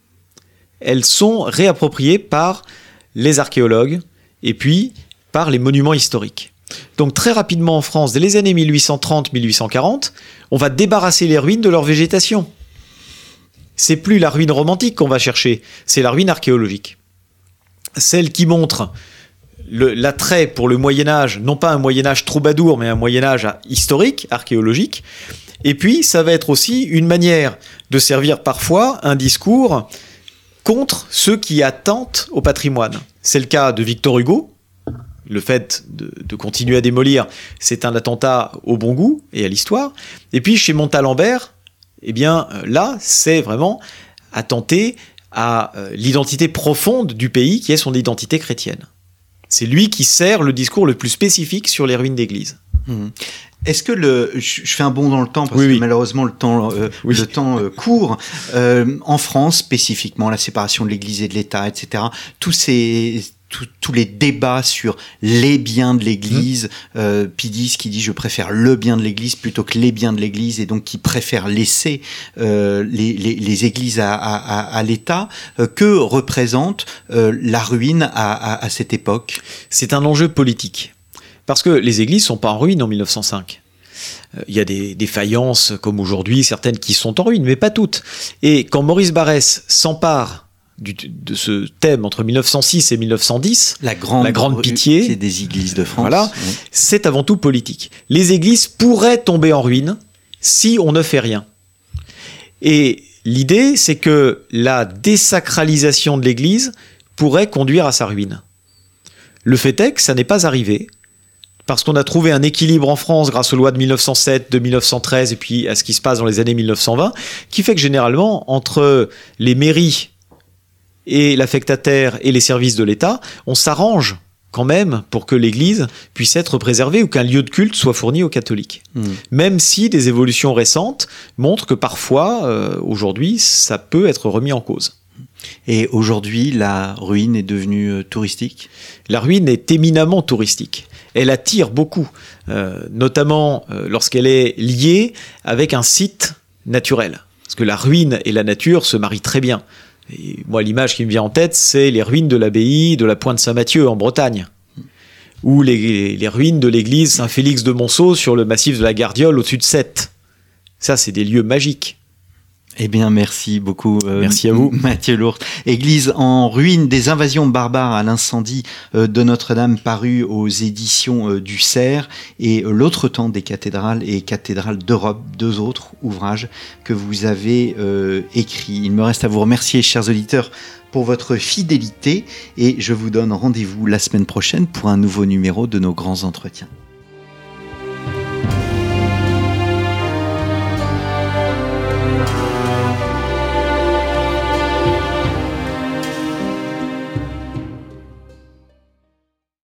[SPEAKER 2] Elles sont réappropriées par les archéologues et puis par les monuments historiques. Donc très rapidement en France, dès les années 1830-1840, on va débarrasser les ruines de leur végétation. C'est plus la ruine romantique qu'on va chercher, c'est la ruine archéologique. Celle qui montre l'attrait pour le Moyen Âge, non pas un Moyen Âge troubadour, mais un Moyen Âge historique, archéologique. Et puis, ça va être aussi une manière de servir parfois un discours contre ceux qui attentent au patrimoine. C'est le cas de Victor Hugo. Le fait de, de continuer à démolir, c'est un attentat au bon goût et à l'histoire. Et puis chez Montalembert, eh bien euh, là, c'est vraiment attenter à euh, l'identité profonde du pays qui est son identité chrétienne. C'est lui qui sert le discours le plus spécifique sur les ruines d'église.
[SPEAKER 1] Mhm. Est-ce que le, je je fais un bond dans le temps parce
[SPEAKER 2] Oui,
[SPEAKER 1] que
[SPEAKER 2] oui.
[SPEAKER 1] malheureusement le temps, euh,
[SPEAKER 2] Oui.
[SPEAKER 1] le temps euh, court. Euh, en France spécifiquement, la séparation de l'Église et de l'État, etc. Tous ces tous- les débats sur les biens de l'Église, euh, Pidis qui dit je préfère le bien de l'Église plutôt que les biens de l'Église et donc qui préfère laisser euh, les, les, les églises à, à, à- l'État, euh, que représente euh, la ruine à, à, cette époque?
[SPEAKER 2] C'est un enjeu politique. Parce que les églises sont pas en ruine en 1905. Euh, Il y a des, faïences, comme aujourd'hui, certaines qui sont en ruine, mais pas toutes. Et quand Maurice Barrès s'empare du- de ce thème entre 1906 et 1910,
[SPEAKER 1] La grande,
[SPEAKER 2] La grande pitié.
[SPEAKER 1] des églises de France.
[SPEAKER 2] Voilà.
[SPEAKER 1] Oui.
[SPEAKER 2] c'est avant tout politique. Les églises pourraient tomber en ruine si on ne fait rien. Et l'idée, c'est que la désacralisation de l'église pourrait conduire à sa ruine. Le fait est que ça n'est pas arrivé, parce qu'on a trouvé un équilibre en France grâce aux lois de 1907, de 1913 et puis à ce qui se passe dans les années 1920, qui fait que généralement, entre les mairies et l'affectataire et les services de l'État, on s'arrange quand même pour que l'Église puisse être préservée ou qu'un lieu de culte soit fourni aux catholiques.
[SPEAKER 1] Mhm.
[SPEAKER 2] Même si des évolutions récentes montrent que parfois, euh, aujourd'hui, ça peut être remis en cause.
[SPEAKER 1] Et aujourd'hui, la ruine est devenue euh, touristique?
[SPEAKER 2] La ruine est éminemment touristique. Elle attire beaucoup, euh, notamment euh, lorsqu'elle est liée avec un site naturel. Parce que la ruine et la nature se marient très bien. Moi, l'image qui me vient en tête, c'est les ruines de l'abbaye de la Pointe Saint-Mathieu en Bretagne. Ou les, les ruines de l'église Saint-Félix de Monceau sur le massif de la Gardiole au-dessus de Sète. Ça, c'est des lieux magiques.
[SPEAKER 1] Eh bien, merci beaucoup. euh,
[SPEAKER 2] Merci à vous.
[SPEAKER 1] Mathieu Lourdes. Église en ruine, des invasions barbares à l'incendie euh, de Notre-Dame paru aux éditions euh, du Cerf et L'autre temps des cathédrales et cathédrales d'Europe, deux autres ouvrages que vous avez euh, écrits. Il me reste à vous remercier, chers auditeurs, pour votre fidélité et je vous donne rendez-vous la semaine prochaine pour un nouveau numéro de nos grands entretiens.